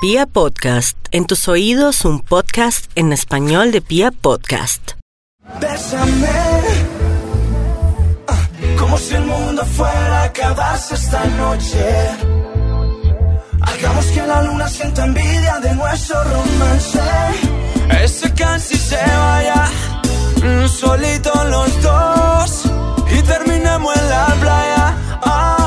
Pia Podcast, en tus oídos un podcast en español de Pia Podcast. Bésame, ah, como si el mundo fuera a acabarse esta noche. Hagamos que la luna sienta envidia de nuestro romance. Ese casi se vaya, mm, solitos los dos, y terminemos en la playa. Ah.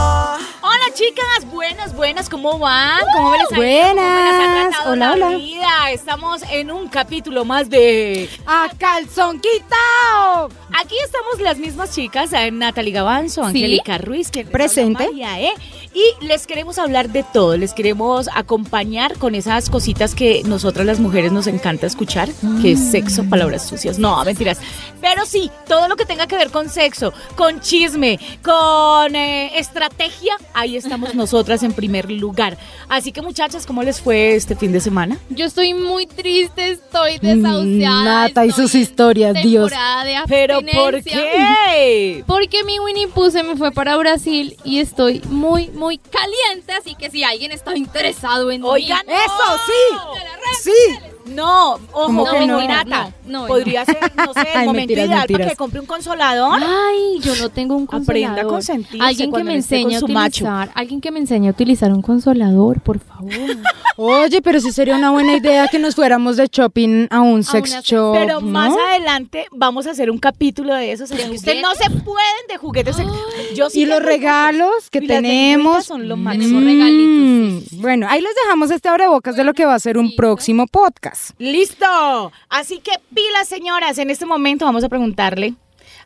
Chicas, buenas, buenas, ¿cómo van? ¿Cómo les ha? Buenas. ¿Cómo Hola, la hola. vida? Estamos en un capítulo más de... ¡A calzón quitao! Aquí estamos las mismas chicas, Natalie Gavanzo, Angélica Ruiz, que Presente. María, ¿eh? Y les queremos hablar de todo, les queremos acompañar con esas cositas que nosotras las mujeres nos encanta escuchar, que es sexo, palabras sucias, no, mentiras. Pero sí, todo lo que tenga que ver con sexo, con chisme, con eh, estrategia, ahí estamos nosotras en primer lugar. Así que muchachas, ¿cómo les fue este fin de semana? Yo estoy muy triste, estoy desahuciada. Nata y sus historias, Dios. de ¿Pero por qué? Porque mi Winnie Pooh se me fue para Brasil y estoy muy, muy caliente, así que si alguien está interesado en Oigan, mí, ¡Eso, sí! ¡Sí! No, ojo, ¿Cómo que no? Nata. No, no, Podría ser, no sé, el Ay, momento mentiras, ideal para mentiras. que compre un consolador. Ay, yo no tengo un consolador. Aprenda a consentirse Alguien que me enseñe a su macho. utilizar, alguien que me enseñe a utilizar un consolador, por favor. Oye, pero sí sería una buena idea que nos fuéramos de shopping a un sex shop, Pero ¿no? más adelante vamos a hacer un capítulo de esos. así que Ustedes no se pueden de juguetes. Yo sí Y los regalos que tenemos. son lo máximo. Tenemos regalitos, sí, Mm, Bueno, ahí les dejamos este abrebocas de lo que va a ser un próximo podcast. ¡Listo! Así que pilas, señoras. En este momento vamos a preguntarle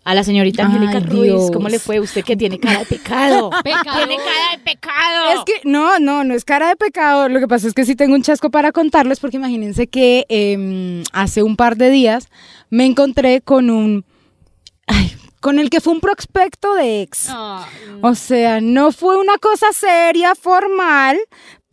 a la señorita Angélica Ruiz cómo le fue. Usted que tiene cara de pecado. Pecadora. Tiene cara de pecado. Es que no, no, no es cara de pecado. Lo que pasa es que sí tengo un chasco para contarles porque imagínense que em, hace un par de días me encontré con un, ay, con el que fue un prospecto de ex. O sea, no fue una cosa seria, formal,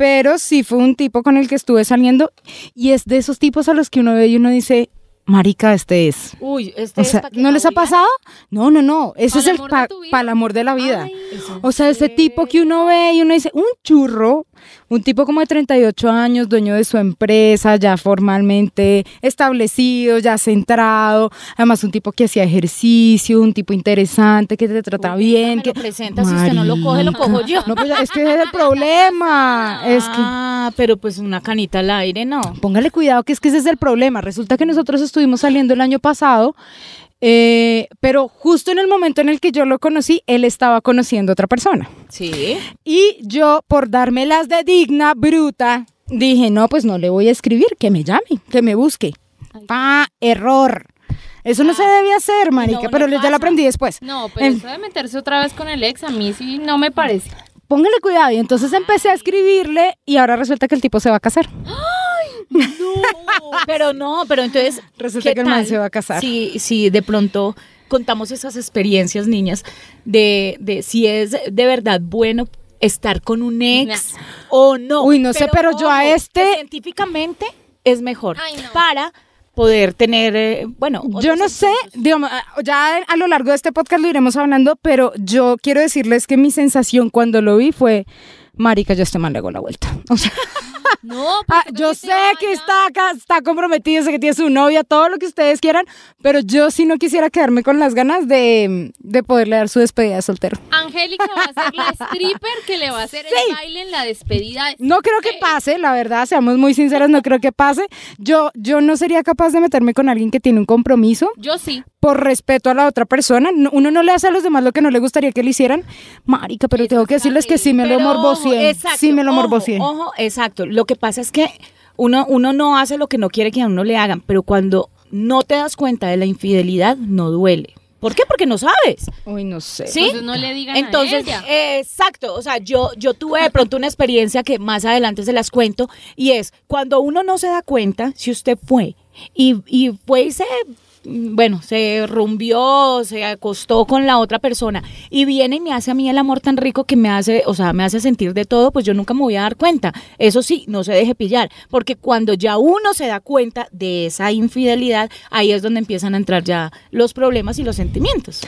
pero sí fue un tipo con el que estuve saliendo y es de esos tipos a los que uno ve y uno dice, marica, este es. Uy, este O es sea, que ¿no les ha pasado? No, no, no. Ese ¿Pa'l es el para el amor de la vida. Ay, o sea, ese tipo que uno ve y uno dice, un churro, un tipo como de 38 años, dueño de su empresa, ya formalmente establecido, ya centrado, además un tipo que hacía ejercicio, un tipo interesante, que te trata Uy, bien. me que... lo presenta, si usted no lo coge, lo cojo yo. No, pues es que ese es el problema. Es que Ah, pero pues una canita al aire, no. póngale cuidado que es que ese es el problema. Resulta que nosotros estuvimos saliendo el año pasado, eh, pero justo en el momento en el que yo lo conocí, él estaba conociendo a otra persona. Sí. Y yo, por dármelas de digna, bruta, dije, no, pues no le voy a escribir, que me llame, que me busque. Pa, error. Eso no se debe hacer, marica, no pero ya lo aprendí después. No, pero En- eso de meterse otra vez con el ex, a mí sí no me parece. Póngale cuidado. Y entonces empecé a escribirle y ahora resulta que el tipo se va a casar. Pero no, pero entonces. Resulta ¿qué que el man se va a casar. Si, si de pronto contamos esas experiencias, niñas, de, de si es de verdad bueno estar con un ex o no. Uy, no sé, pero yo a este- Científicamente es mejor Ay, no. para poder tener, eh, bueno. Yo no sé, digamos, ah, ya a lo largo de este podcast lo iremos hablando, pero yo quiero decirles que mi sensación cuando lo vi fue, marica, yo este man le hago la vuelta. O sea, No, ah, yo sé que está acá, está comprometido, sé que tiene su novia, todo lo que ustedes quieran, pero yo sí no quisiera quedarme con las ganas de, de poderle dar su despedida de soltero. Angélica va a ser la stripper que le va a hacer Sí. el baile en la despedida. de- No creo que pase, la verdad, seamos muy sinceros, no creo que pase. Yo, yo no sería capaz de meterme con alguien que tiene un compromiso. Yo sí. Por respeto a la otra persona. No- uno no le hace a los demás lo que no le gustaría que le hicieran. Marica, pero tengo que decirles que sí me lo exacto, Sí me lo ojo, morboseé. Ojo, exacto. Lo que pasa es que uno, uno no hace lo que no quiere que a uno le hagan, pero cuando no te das cuenta de la infidelidad, no duele. ¿Por qué? Porque no sabes. Uy, no sé. ¿Sí? Entonces no le digan a Entonces, ella. eh, exacto, o sea, yo, yo tuve de pronto una experiencia que más adelante se las cuento, y es cuando uno no se da cuenta, si usted fue y, y fue y se bueno, se rumbió, se acostó con la otra persona y viene y me hace a mí el amor tan rico que me hace, o sea, me hace sentir de todo, pues yo nunca me voy a dar cuenta. Eso sí, no se deje pillar, porque cuando ya uno se da cuenta de esa infidelidad, ahí es donde empiezan a entrar ya los problemas y los sentimientos.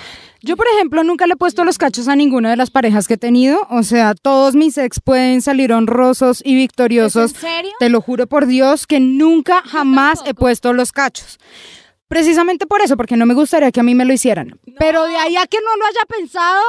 Yo, por ejemplo, nunca le he puesto los cachos a ninguna de las parejas que he tenido. O sea, todos mis ex pueden salir honrosos y victoriosos. ¿Es en serio? Te lo juro por Dios que nunca jamás he puesto los cachos. Precisamente por eso, porque no me gustaría que a mí me lo hicieran. Pero de ahí a que no lo haya pensado,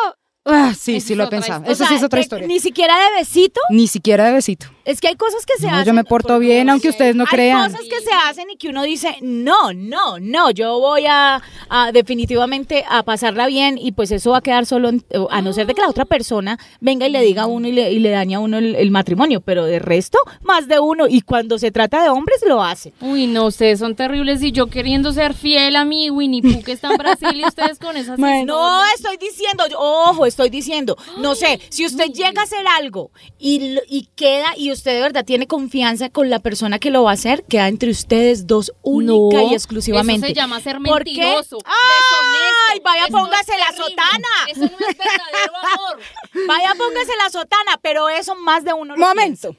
ah, sí, sí lo he pensado. Eso O sí es otra historia. Ni siquiera de besito. Ni siquiera de besito. Es que hay cosas que se No, hacen. yo me porto por bien, aunque ustedes no hay crean. cosas que se hacen y que uno dice, no, no, no, yo voy a, a definitivamente a pasarla bien y pues eso va a quedar solo, en- a no ser de que la otra persona venga y le diga a uno y le, y le daña a uno el, el matrimonio, pero de resto, más de uno. Y cuando se trata de hombres, lo hace. Uy, no, ustedes son terribles y yo queriendo ser fiel a mi Winnie Pooh que está en Brasil y ustedes con esas Bueno. No, estoy diciendo, ojo, estoy diciendo, no sé, si usted llega a hacer algo y, lo- y queda y usted de verdad tiene confianza con la persona que lo va a hacer, queda entre ustedes dos única No, y exclusivamente. Eso se llama ser ¿Por qué? mentiroso, ¡Ay, vaya, Eso es póngase la sotana! Eso no es verdadero amor. Vaya, póngase la sotana, pero eso más de uno lo Momento.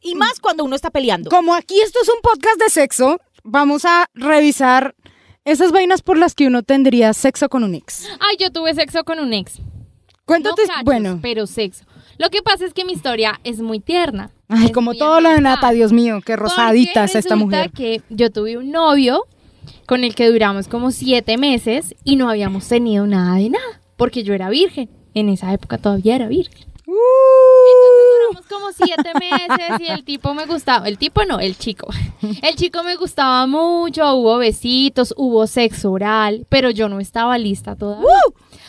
Y más cuando uno está peleando. Como aquí esto es un podcast de sexo, vamos a revisar esas vainas por las que uno tendría sexo con un ex. Ay, yo tuve sexo con un ex. Cuéntate, no cachos, bueno, pero sexo. Lo que pasa es que mi historia es muy tierna. ay, como todo lo de. Nata, Dios mío, qué rosadita es esta mujer. que yo tuve un novio con el que duramos como siete meses y no habíamos tenido nada de nada, porque yo era virgen. En esa época todavía era virgen. Uh. Entonces duramos como siete meses y el tipo me gustaba. El tipo no, el chico. El chico me gustaba mucho, hubo besitos, hubo sexo oral, pero yo no estaba lista todavía.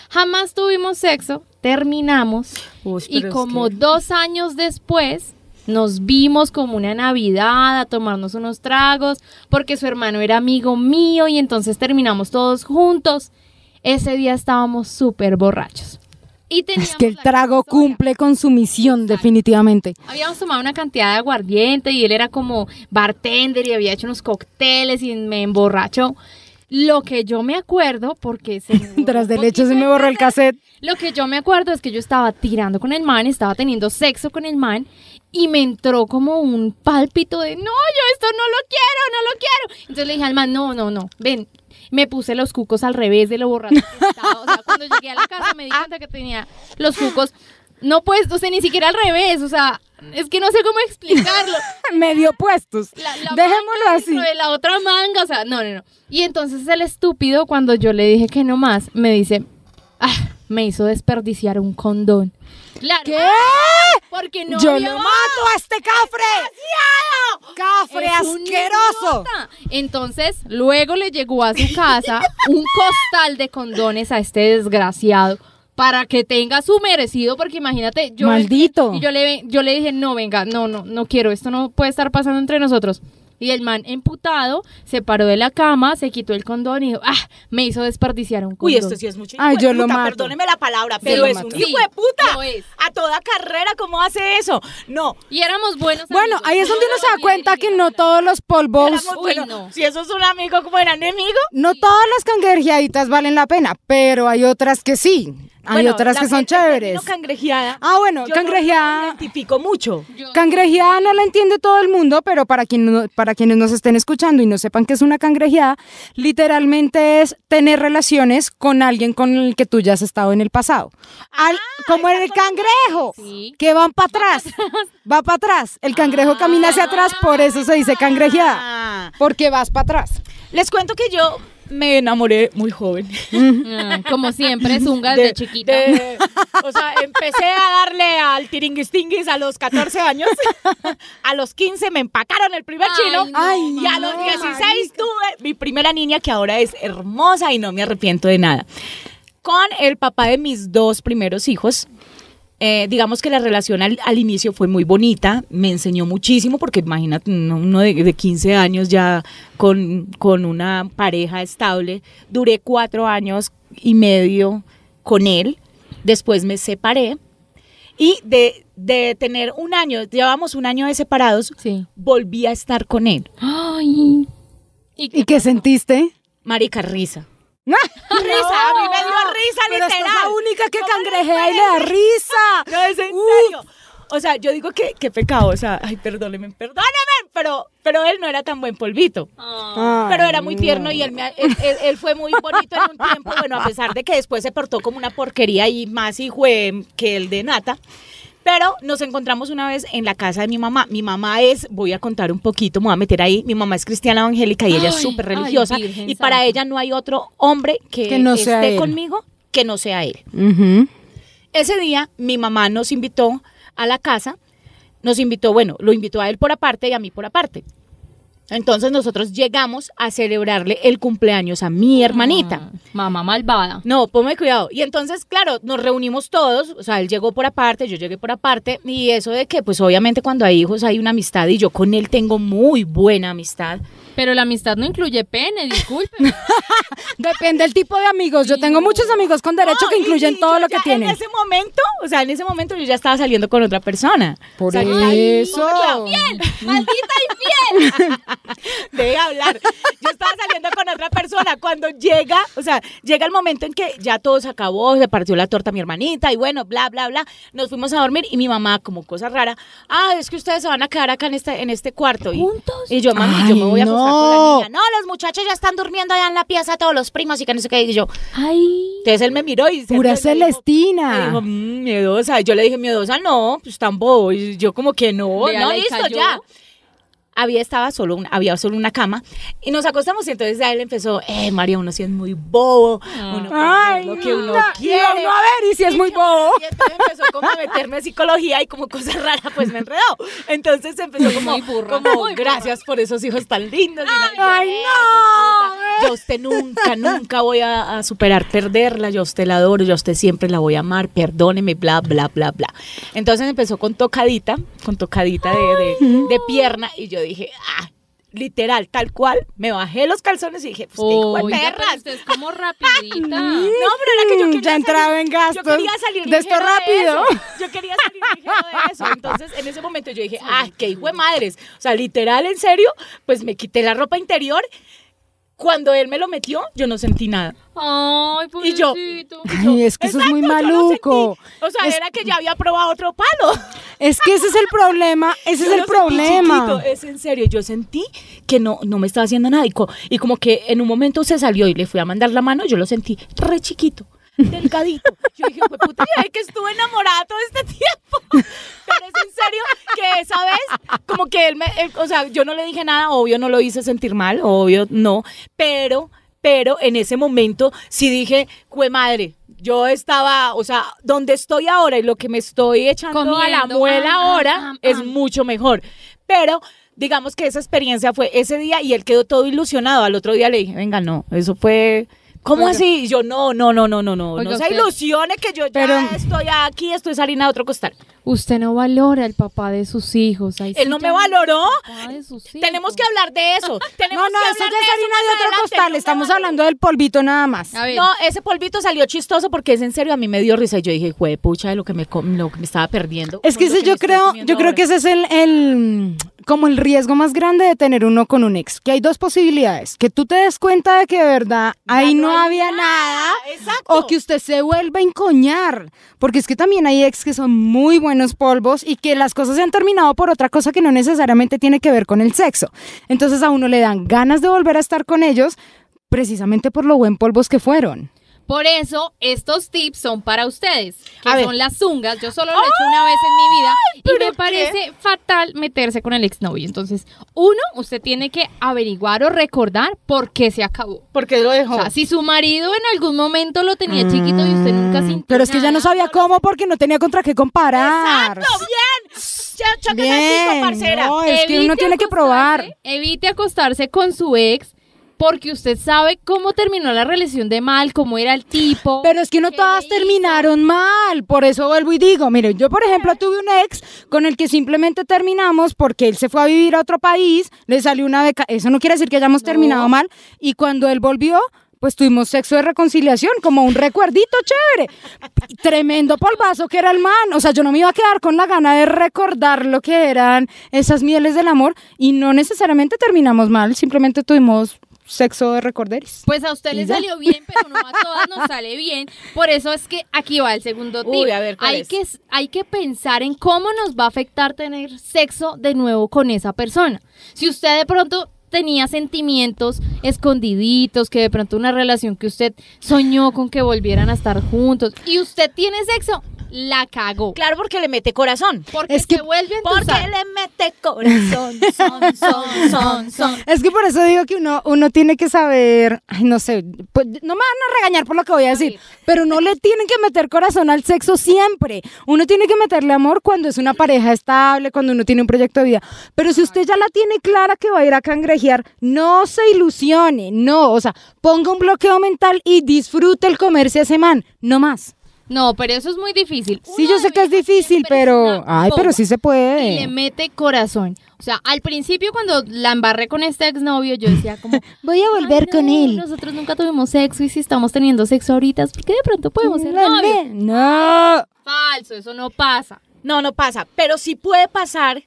Jamás tuvimos sexo, terminamos Uy, y como que- dos años después nos vimos como una Navidad a tomarnos unos tragos porque su hermano era amigo mío y entonces terminamos todos juntos. Ese día estábamos súper borrachos. Y Es que el trago cumple con su misión, definitivamente. Habíamos tomado una cantidad de aguardiente y él era como bartender y había hecho unos cócteles y me emborrachó. Lo que yo me acuerdo, porque se Tras del hecho se me borró el cassette. Lo que yo me acuerdo es que yo estaba tirando con el man, estaba teniendo sexo con el man y me entró como un pálpito de no, yo esto no lo quiero, no lo quiero. Entonces le dije al man, no, no, no, ven. Me puse los cucos al revés de lo borracho que estaba. O sea, cuando llegué a la casa me di cuenta que tenía los cucos, no pues, o sea, ni siquiera al revés, o sea, es que no sé cómo explicarlo. Medio puestos. La, la Dejémoslo así. de la otra manga, o sea, no, no, no. Y entonces el estúpido, cuando yo le dije que no más, me dice, ah, me hizo desperdiciar un condón. Claro. ¿Qué? Porque no Yo lo mato a este cafre. Cafre Es asqueroso. Entonces, luego le llegó a su casa un costal de condones a este desgraciado para que tenga su merecido, porque imagínate, yo Maldito. y yo le yo le dije, "No, venga, no, no, no quiero, esto no puede estar pasando entre nosotros." Y el man emputado se paró de la cama, se quitó el condón y dijo, "Ah, me hizo desperdiciar un condón." Uy, esto sí es mucho. Ay, yo lo mato. Perdóneme la palabra, pero es mato. un hijo de puta. es. A toda carrera, ¿cómo hace eso? No. Y éramos buenos Bueno, amigos. ahí es donde uno se da cuenta que no todos los polvos, éramos- Uy, bueno, no. Si eso es un amigo, ¿cómo era enemigo? no todas las cangrejeaditas valen la pena, pero hay otras que sí. Hay Bueno, otras la- que son chéveres. cangrejeada. Ah, bueno, yo no cangrejeada. lo identifico mucho. Yo- Cangrejeada no la entiende todo el mundo, pero para, quien no- para quienes nos estén escuchando y no sepan qué es una cangrejeada, literalmente es tener relaciones con alguien con el que tú ya has estado en el pasado. Al- como en el cangrejo, Sí. que van para atrás. Va para atrás. El cangrejo camina hacia atrás, por eso se dice cangrejeada. Ah. Porque vas para atrás. Les cuento que yo me enamoré muy joven. Ah, como siempre, Zunga desde chiquita. de- o sea, empecé a darle al tiringuistinguis a los 14 años. a los 15 me empacaron el primer Ay, chino. no, y a los no, 16 tuve mi primera niña que ahora es hermosa y no me arrepiento de nada. Con el papá de mis dos primeros hijos. Eh, digamos que la relación al, al inicio fue muy bonita, me enseñó muchísimo, porque imagínate, uno de, de 15 años ya con, con una pareja estable, duré cuatro años y medio con él, después me separé y de, de tener un año, llevamos un año de separados, Sí. volví a estar con él. Ay. ¿Y ¿Y qué sentiste? Marica, risa. ¡Ah! Risa, a mí me dio risa, Pero literal. es la única que ¿Cómo les cangrejea y le da risa. No, es en serio. O sea, yo digo que qué pecado, o sea, ay, perdónenme, perdónenme, pero, pero él no era tan buen polvito. Ah. Pero era muy tierno y él, me- él, él- él fue muy bonito en un tiempo, bueno, a pesar de que después se portó como una porquería y más hijo que el de Nata. Pero nos encontramos una vez en la casa de mi mamá. Mi mamá es, voy a contar un poquito, me voy a meter ahí. Mi mamá es cristiana evangélica y ella es súper ay, religiosa. Virgen y para Santa. ella no hay otro hombre que, Que no sea esté él. conmigo que no sea él. Ese día mi mamá nos invitó a la casa, nos invitó, bueno, lo invitó a él por aparte y a mí por aparte. Entonces nosotros llegamos a celebrarle el cumpleaños a mi hermanita. Ah, Mamá malvada. No, ponme cuidado. Y entonces, claro, nos reunimos todos, o sea, él llegó por aparte, yo llegué por aparte, y eso de que, pues obviamente cuando hay hijos hay una amistad, y yo con él tengo muy buena amistad. Pero la amistad no incluye pene, disculpe. Depende del tipo de amigos. Yo tengo muchos amigos con derecho No, que incluyen y todo lo que tienen. En ese momento, o sea, en ese momento yo ya estaba saliendo con otra persona. Por O sea, eso. ¡Maldita infiel! Deje hablar. Yo estaba saliendo con otra persona. Cuando llega, o sea, llega el momento en que ya todo se acabó, se partió la torta a mi hermanita y bueno, bla, bla, bla. Nos fuimos a dormir y mi mamá, como cosa rara, ah, es que ustedes se van a quedar acá en este, en este cuarto. Y, ¿Juntos? Y yo, mami, yo me voy a con no. la niña. No, los muchachos ya están durmiendo allá en la pieza, todos los primos y que no sé qué. Y yo, Ay. entonces él me miró y se Pura y Celestina. me dijo, "Mm, miedosa. Yo le dije, miedosa, no, pues tan bobo. Y yo como que no, Vea, no, le listo, cayó. ya. Había, estaba solo una, había solo una cama y nos acostamos y entonces ya él empezó, eh, María, uno sí es muy bobo, uno puede hacer lo que uno no, quiere. y uno a ver, y si es muy bobo. Y entonces empezó como a meterme a psicología y como cosa rara, pues me enredó. Entonces empezó como, Muy burra, como muy burra. gracias por esos hijos tan lindos. Y Ay, "Eh, no, Yo a usted nunca, nunca voy a, a superar perderla, yo a usted la adoro, yo a usted siempre la voy a amar, perdóneme, bla, bla, bla, bla. Entonces empezó con tocadita, con tocadita de, de- de pierna y yo dije, ah, literal, tal cual, me bajé los calzones y dije, pues qué de perras. usted es como rapidita. No, pero era que yo quería ya entraba en gastos. Yo quería salir de esto rápido. eso. Yo quería salir ligero de eso. Entonces, en ese momento yo dije, ah, qué hijo de madres. O sea, literal, en serio, pues me quité la ropa interior. Cuando él me lo metió, yo no sentí nada. Ay, Y yo- pobrecito. Ay, es que eso es muy yo no maluco. O sea, Es- era que ya había probado otro palo. Es que ese es el problema, ese es Yo el lo sentí problema. chiquito, es en serio, yo sentí que no, no me estaba haciendo nada y, co- y como que en un momento se salió y le fui a mandar la mano, yo lo sentí re chiquito, delgadito. Yo dije, pues puta, ya que estuve enamorada todo este tiempo. Pero es en serio que esa vez, como que él me, él- o sea, yo no le dije nada, obvio no lo hice sentir mal, obvio no, pero, pero en ese momento sí dije, cue madre. Yo estaba, o sea, donde estoy ahora y lo que me estoy echando a la Comiendo, muela ah, ahora ah, ah, es ah. mucho mejor. Pero digamos que esa experiencia fue ese día y él quedó todo ilusionado. Al otro día le dije, venga, no, eso fue... ¿Cómo así? Y yo, no, no, no, no, no, no. Oiga, no se ilusione que yo ya Pero- estoy aquí, estoy harina de otro costal. Usted no valora el papá de sus hijos. Él sí, no me valoró. Tenemos que hablar de eso. Tenemos No, no, que eso ya es harina de otro adelante. costal. No Estamos hablando del polvito nada más. No, ese polvito salió chistoso porque es en serio, a mí me dio risa. Y yo dije, jue pucha de lo que me, lo que me estaba perdiendo. Es que ese yo creo, yo creo ahora. que ese es el, el como el riesgo más grande de tener uno con un ex, que hay dos posibilidades, que tú te des cuenta de que de verdad ahí Ya no, había nada, Exacto. o que usted se vuelva a encoñar, porque es que también hay ex que son muy buenos polvos y que las cosas se han terminado por otra cosa que no necesariamente tiene que ver con el sexo. Entonces a uno le dan ganas de volver a estar con ellos precisamente por lo buen polvos que fueron. Por eso estos tips son para ustedes, que A ver. son las zungas. Yo solo lo he hecho una vez en mi vida y ¿pero me qué? parece fatal meterse con el exnovio. Entonces, uno, usted tiene que averiguar o recordar por qué se acabó. Porque lo dejó. O sea, si su marido en algún momento lo tenía chiquito y usted nunca sintió Mm, Pero es que ya no sabía cómo porque no tenía contra qué comparar. Exacto, bien. Ya, Bien, piso, parcera. no, es que uno tiene que probar. Evite acostarse con su ex porque usted sabe cómo terminó la relación de mal, cómo era el tipo. Pero es que no todas terminaron mal, por eso vuelvo y digo, mire, yo por ejemplo tuve un ex con el que simplemente terminamos porque él se fue a vivir a otro país, le salió una beca, eso no quiere decir que hayamos terminado mal, y cuando él volvió, pues tuvimos sexo de reconciliación, como un recuerdito chévere. Tremendo polvazo que era el man, o sea, yo no me iba a quedar con la gana de recordar lo que eran esas mieles del amor, y no necesariamente terminamos mal, simplemente tuvimos sexo de recorderis. Pues a usted ¿Y le salió bien, pero no a todas nos sale bien. Por eso es que aquí va el segundo tip. Uy, a ver, ¿cuál hay, es? que, hay que pensar en cómo nos va a afectar tener sexo de nuevo con esa persona. Si usted de pronto tenía sentimientos escondiditos, que de pronto una relación que usted soñó con que volvieran a estar juntos y usted tiene sexo, la cagó. Claro, porque le mete corazón. Porque Es que- se vuelve a Porque le mete corazón, son, son, son, son. Es que por eso digo que uno, uno tiene que saber, ay, no sé, pues, no me van a regañar por lo que voy a decir, pero no le tienen que meter corazón al sexo siempre. Uno tiene que meterle amor cuando es una pareja estable, cuando uno tiene un proyecto de vida. Pero si usted ya la tiene clara que va a ir a cangrejear, no se ilusione, no, o sea, ponga un bloqueo mental y disfrute el comerse a ese man, no más. No, pero eso es muy difícil. Sí, Uno yo sé que es difícil, pero, ay, pero sí se y le puede. mete corazón. O sea, al principio cuando la embarré con este exnovio, yo decía como, Voy a volver "Ay, con él. Nosotros nunca tuvimos sexo y si estamos teniendo sexo ahorita es porque de pronto podemos ser No, novios. no. Falso, eso no pasa. No, no pasa. Pero sí puede pasar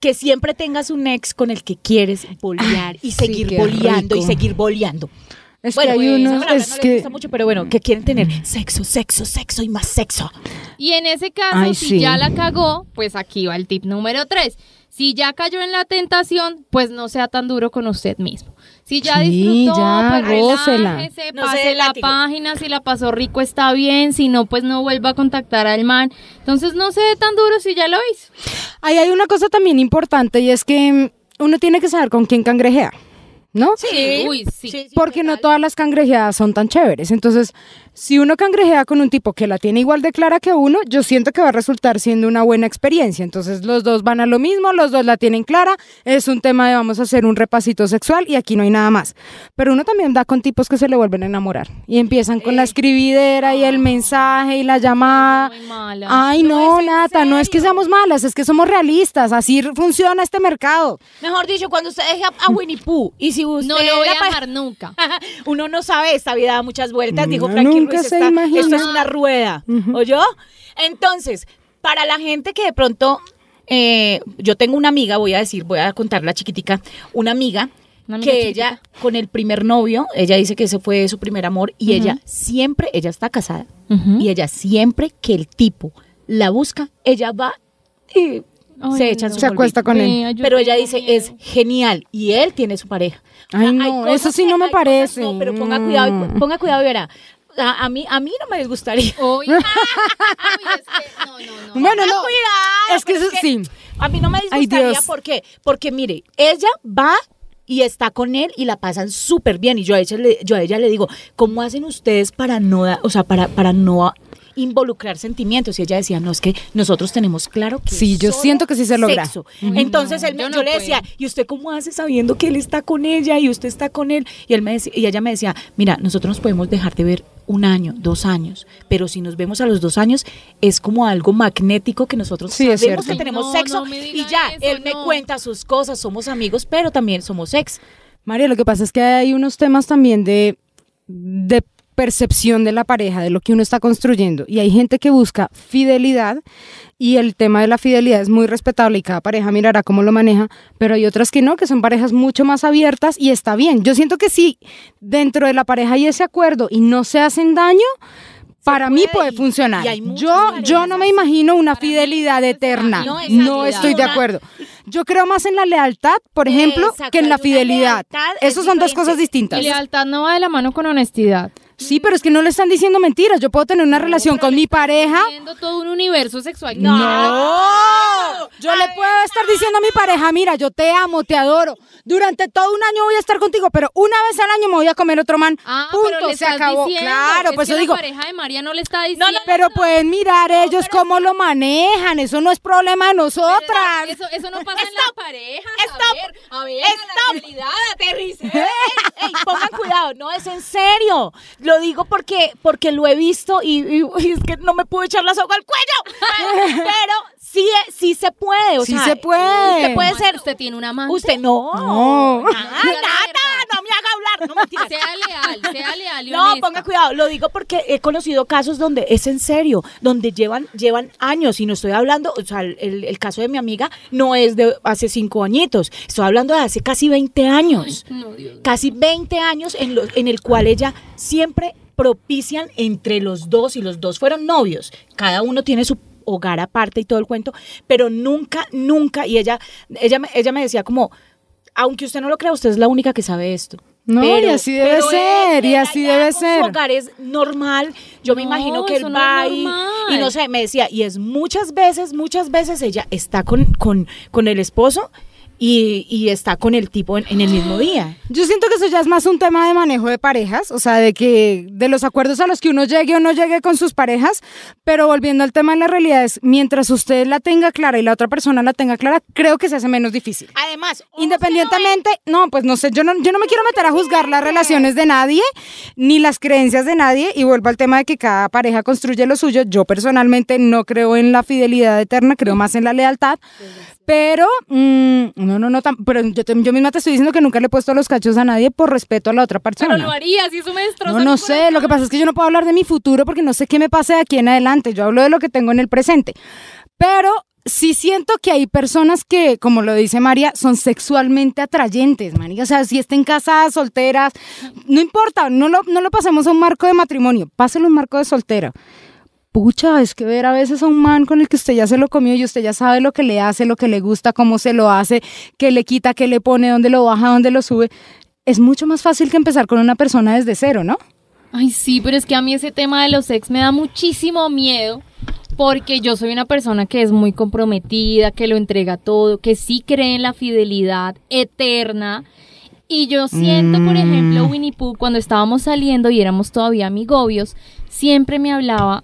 que siempre tengas un ex con el que quieres bolear y sí, seguir qué boleando y seguir boleando. Es bueno, que hay pues, unos, palabra es no les que... gusta mucho, pero bueno, que quieren tener sexo, sexo, sexo y más sexo. Y en ese caso, Ay, si sí. ya la cagó, pues aquí va el tip número tres. Si ya cayó en la tentación, pues no sea tan duro con usted mismo. Si ya Sí, disfrutó, ya, pues relájese, No se pase la látigo. página, si la pasó rico está bien, si no, pues no vuelva a contactar al man. Entonces no se dé tan duro si ya lo hizo. Ahí hay una cosa también importante y es que mm, uno tiene que saber con quién cangrejea, ¿no? Sí. Uy, sí. Porque no todas las cangrejeadas son tan chéveres. Entonces, si uno cangrejea con un tipo que la tiene igual de clara que uno, yo siento que va a resultar siendo una buena experiencia. Entonces, los dos van a lo mismo, los dos la tienen clara. Es un tema de vamos a hacer un repasito sexual y aquí no hay nada más. Pero uno también da con tipos que se le vuelven a enamorar y empiezan con la escribidera y el mensaje y la llamada. Muy. Ay, no, No, Nata, no es que seamos malas, es que somos realistas. Así funciona este mercado. Mejor dicho, cuando usted deje a, a Winnie Pooh y si usted No lo voy a dejar nunca. Uno no sabe, esta vida da muchas vueltas, dijo Uno Frankie nunca Ruiz, se esto es una rueda, ¿oyó? Entonces, para la gente que de pronto, eh, yo tengo una amiga, voy a decir, voy a contar la chiquitica, una amiga Una amiga que ella, con el primer novio, ella dice que ese fue su primer amor y ella siempre, ella está casada, y ella siempre que el tipo la busca, ella va y Ay, se echa no. su Se acuesta con él. Pero ella dice, miedo. es genial. Y él tiene su pareja. Ay, no, eso sí que- no me cosas- parece. no, pero ponga cuidado, y- ponga cuidado y verá. A, a mí, a mí no me disgustaría. Uy, uy, es que- no, no, no. Bueno, no. cuidado, Es que eso sí. A mí no me Ay, disgustaría. Dios. ¿Por qué? Porque mire, ella va y está con él y la pasan súper bien. Y yo a, ella le, yo a ella le digo, ¿cómo hacen ustedes para no, o sea, para, para no involucrar sentimientos? Y ella decía, no, es que nosotros tenemos claro que Sí, yo solo siento que sí se logra. sexo. Entonces él me- yo le decía. ¿y usted cómo hace sabiendo que él está con ella y usted está con él? Y él me decía, y ella me decía, mira, nosotros nos podemos dejar de ver un año, dos años, pero si nos vemos a los dos años es como algo magnético que nosotros Sí, es sabemos cierto. que tenemos No, sexo no y ya, eso, él me cuenta sus cosas, somos amigos, pero también somos ex. María, lo que pasa es que hay unos temas también de, de percepción de la pareja, de lo que uno está construyendo. Y hay gente que busca fidelidad y el tema de la fidelidad es muy respetable y cada pareja mirará cómo lo maneja, pero hay otras que no, que son parejas mucho más abiertas y está bien. Yo siento que sí, dentro de la pareja hay ese acuerdo y no se hacen daño. Para mí puede y- funcionar. y Yo, yo no me imagino una mí fidelidad eterna. No, estoy de acuerdo. Yo creo más en la lealtad, por ejemplo, Exacto, que en la fidelidad. Esas son dos cosas distintas. Y lealtad no va de la mano con honestidad. Sí, pero es que no le están diciendo mentiras. Yo puedo tener una relación con mi pareja. Viendo todo un universo sexual. No, yo le puedo estar diciendo a mi pareja, mira, yo te amo, te adoro. Durante todo un año voy a estar contigo, pero una vez al año me voy a comer otro man. Ah, pero Punto, le se acabó. diciendo, Claro, es pues que yo la digo, pareja de María no le está diciendo. pero pueden mirar ellos cómo lo manejan. Eso no es problema de nosotras. Eso, eso no pasa en la pareja. Stop. A ver, a ver, Stop. la realidad, aterrice. Ey, pongan cuidado, no es en serio. Lo digo porque, porque lo he visto y, y- y es que no me puedo echar la soga al cuello. Pero sí, sí se puede. O Sí sea, se puede. Usted puede ser. Usted tiene una amante. Usted no. No. Nada, nada, no me haga hablar no mentiras. Sea leal, sea leal y No, honesta. ponga cuidado, lo digo porque he conocido casos donde es en serio, donde llevan, llevan años y no estoy hablando, o sea, el, el caso de mi amiga no es de hace cinco añitos, estoy hablando de hace casi 20 años, No, Dios. casi 20 años en, lo- en el cual ella siempre propician entre los dos y los dos fueron novios, cada uno tiene su hogar aparte y todo el cuento, pero nunca, nunca, y ella, ella, me- ella me decía como, aunque usted no lo crea, usted es la única que sabe esto. No, y así debe ser, y así debe ser. Su hogar es normal. Yo me No, imagino que él no va y, y no sé, me decía, y es muchas veces, muchas veces ella está con, con, con el esposo y, y está con el tipo en, en el mismo día. Yo siento que eso ya es más un tema de manejo de parejas, o sea, de que de los acuerdos a los que uno llegue o no llegue con sus parejas, pero volviendo al tema de la realidad es, mientras usted la tenga clara y la otra persona la tenga clara, creo que se hace menos difícil. Además, Independientemente, no, pues no sé, yo no, yo no me quiero meter a juzgar las relaciones de nadie, ni las creencias de nadie, y vuelvo al tema de que cada pareja construye lo suyo. Yo personalmente no creo en la fidelidad eterna, creo más en la lealtad, pero, mm, no, no, no, tam- pero yo, yo misma te estoy diciendo que nunca le he puesto los cachos a nadie por respeto a la otra persona. Pero lo harías y eso me destroza No, no sé, corazón. lo que pasa es que yo no puedo hablar de mi futuro porque no sé qué me pase de aquí en adelante, yo hablo de lo que tengo en el presente. Pero sí siento que hay personas que, como lo dice María, son sexualmente atrayentes, María. O sea, si estén casadas, solteras, no importa, no lo, no lo pasemos a un marco de matrimonio, páselo a un marco de soltera. Pucha, es que ver a veces a un man con el que usted ya se lo comió y usted ya sabe lo que le hace, lo que le gusta, cómo se lo hace, qué le quita, qué le pone, dónde lo baja, dónde lo sube. Es mucho más fácil que empezar con una persona desde cero, ¿no? Ay, sí, pero es que a mí ese tema de los ex me da muchísimo miedo porque yo soy una persona que es muy comprometida, que lo entrega todo, que sí cree en la fidelidad eterna. Y yo siento, por ejemplo, Winnie Pooh, cuando estábamos saliendo y éramos todavía amigobios, siempre me hablaba.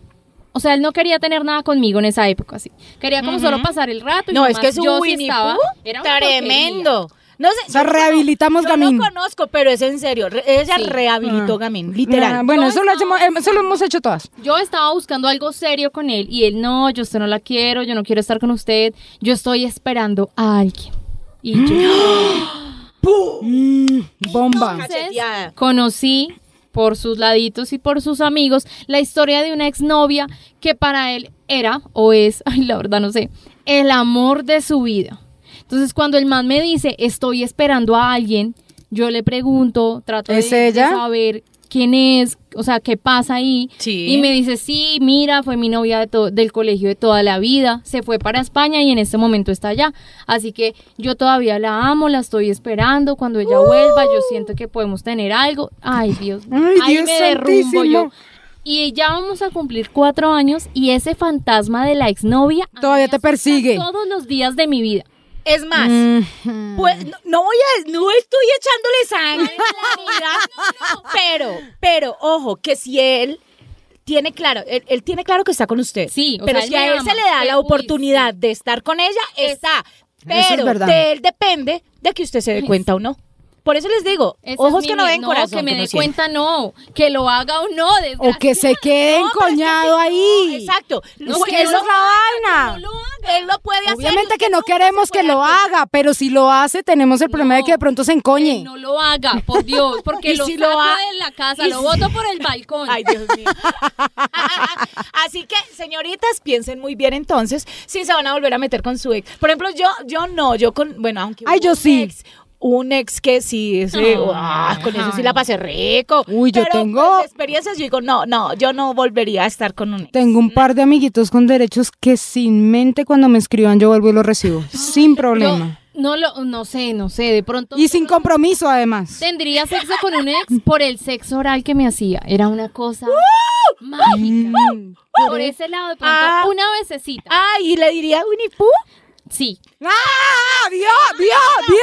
O sea, él no quería tener nada conmigo en esa época, así. Quería como solo pasar el rato. Y No, es que es un yo sí Winnie estaba- Pooh era tremendo. No sé, O sea, rehabilitamos yo Gamín. no conozco, pero es en serio. re- Ella Sí. rehabilitó Ah. Gamín, literal. Ah, bueno, eso lo, estaba- hacemos- eso lo hemos hecho todas. Yo estaba buscando algo serio con él y él, no, yo usted no la quiero, yo no quiero estar con usted, yo estoy esperando a alguien. Y yo Bomba. entonces, conocí por sus laditos y por sus amigos la historia de una exnovia que para él era o es, ay, la verdad no sé, el amor de su vida. Entonces cuando el man me dice, estoy esperando a alguien, yo le pregunto, trato de, ¿Es de ella? saber quién es, o sea, qué pasa ahí. Sí. Y me dice, sí, mira, fue mi novia de to- del colegio de toda la vida, se fue para España y en este momento está allá. Así que yo todavía la amo, la estoy esperando. Cuando ella vuelva, yo siento que podemos tener algo. Ay, Dios. Ay, ahí Dios me derrumbo yo. Y ya vamos a cumplir cuatro años y ese fantasma de la exnovia Todavía te persigue. Todos los días de mi vida. Es más, Mm. pues no, no voy a, no estoy echándole sangre a la amiga, pero, pero, ojo, que si él tiene claro, él, él tiene claro que está con usted. Sí, pero si a él ama, se le da la uy, oportunidad sí. de estar con ella, está. Es Pero de él depende de que usted se dé cuenta o no. Por eso les digo, Ese ojos es que no ven, corazón que me no dé siente. cuenta, no. Que lo haga o no, O que se quede No, es que encoñado sí, ahí. no, exacto. Es No, que él esa lo es la vaina. no lo haga. Él lo puede hacer. Obviamente que no queremos que lo haga, pero si lo hace, tenemos el problema de No. que de pronto se Que encoñe. no lo haga, por Dios, porque lo si saco lo ha- de la casa, lo si- boto por el balcón. Ay, Dios mío. Así que, señoritas, piensen muy bien entonces si se van a volver a meter con su ex. Por ejemplo, yo, yo no, yo con, bueno, aunque Ay, yo sí. ex, un ex que sí, Ay. ah, con eso sí la pasé rico. Uy, yo Pero, tengo- pues, experiencias, yo digo, no, no, yo no volvería a estar con un ex. Tengo un par de amiguitos con derechos que sin mente cuando me escriban yo vuelvo y los recibo, sin problema. No, no lo, no sé, no sé, de pronto Y sin compromiso además. tendría sexo con un ex por el sexo oral que me hacía. Era una cosa mágica. Mm. Por ese lado, de pronto, Ah. una vececita. Ay, ¿y le diría a Winnie Pooh? Sí. ¡Ah! ¡Vio! ¡Vio! ¡Vio!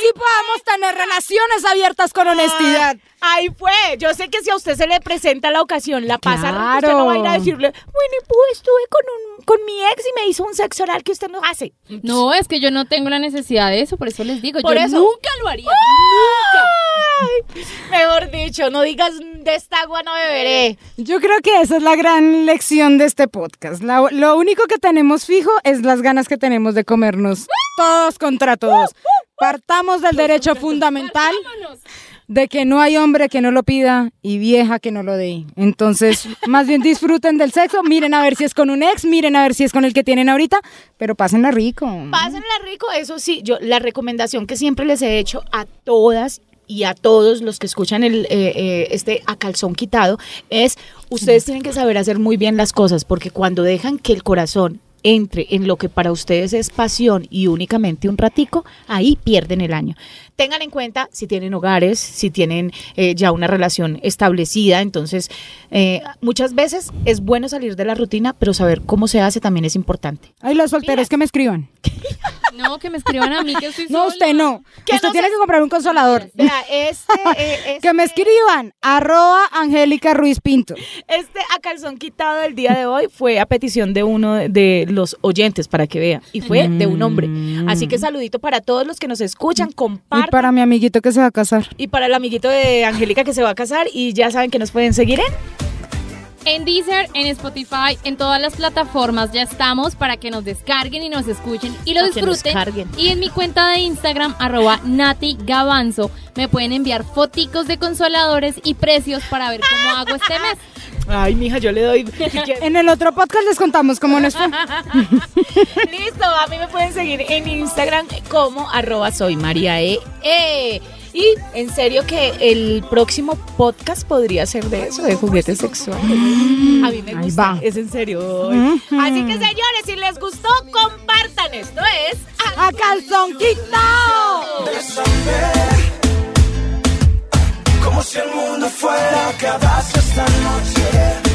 Sí podemos tener relaciones abiertas con honestidad. Ahí fue. Yo sé que si a usted se le presenta la ocasión, la pasa rico, usted Claro. no va a ir a decirle, Winnie Pooh, estuve con, un, con mi ex y me hizo un sexo oral que usted no hace. No, es que yo no tengo la necesidad de eso, por eso les digo, Por yo eso. nunca lo haría. Ay, mejor dicho, no digas de esta agua no beberé. Yo creo que esa es la gran lección de este podcast. La- lo único que tenemos fijo es las ganas que tenemos de comernos todos contra todos. Partamos del derecho fundamental. De que no hay hombre que no lo pida y vieja que no lo dé. Entonces, más bien disfruten del sexo, miren a ver si es con un ex, miren a ver si es con el que tienen ahorita, pero pásenla rico. Pásenla rico, eso sí, yo la recomendación que siempre les he hecho a todas y a todos los que escuchan el, eh, eh, este a calzón quitado es ustedes tienen que saber hacer muy bien las cosas porque cuando dejan que el corazón entre en lo que para ustedes es pasión y únicamente un ratico, ahí pierden el año. Tengan en cuenta si tienen hogares, si tienen eh, ya una relación establecida, entonces eh, muchas veces es bueno salir de la rutina, pero saber cómo se hace también es importante. Ay, los solteros que me escriban. No, que me escriban a mí que estoy No, sola. usted no. Que Usted no tiene se- que comprar un consolador. Vea, este, eh, Que me este- escriban, arroba Angélica Ruiz Pinto. Este a calzón quitado del día de hoy fue a petición de uno de los oyentes para que vea y fue de un hombre. Así que saludito para todos los que nos escuchan, Y para mi amiguito que se va a casar. Y para el amiguito de Angélica que se va a casar y ya saben que nos pueden seguir en En Deezer, en Spotify, en todas las plataformas ya estamos para que nos descarguen y nos escuchen y lo A que nos disfruten. Y en mi cuenta de Instagram, arroba Nati Gavanzo, me pueden enviar foticos de consoladores y precios para ver cómo hago este mes. Ay, mija, yo le doy. En el otro podcast les contamos cómo nos fue. Listo, a mí me pueden seguir en Instagram como arroba soy María E. E. Y en serio que el próximo podcast podría ser de eso, de juguetes sexuales. A mí me Ahí gusta, va. es en serio. Así que señores, si les gustó, compartan. Esto es... ¡A calzón quitado! Como si el mundo fuera a acabarse esta noche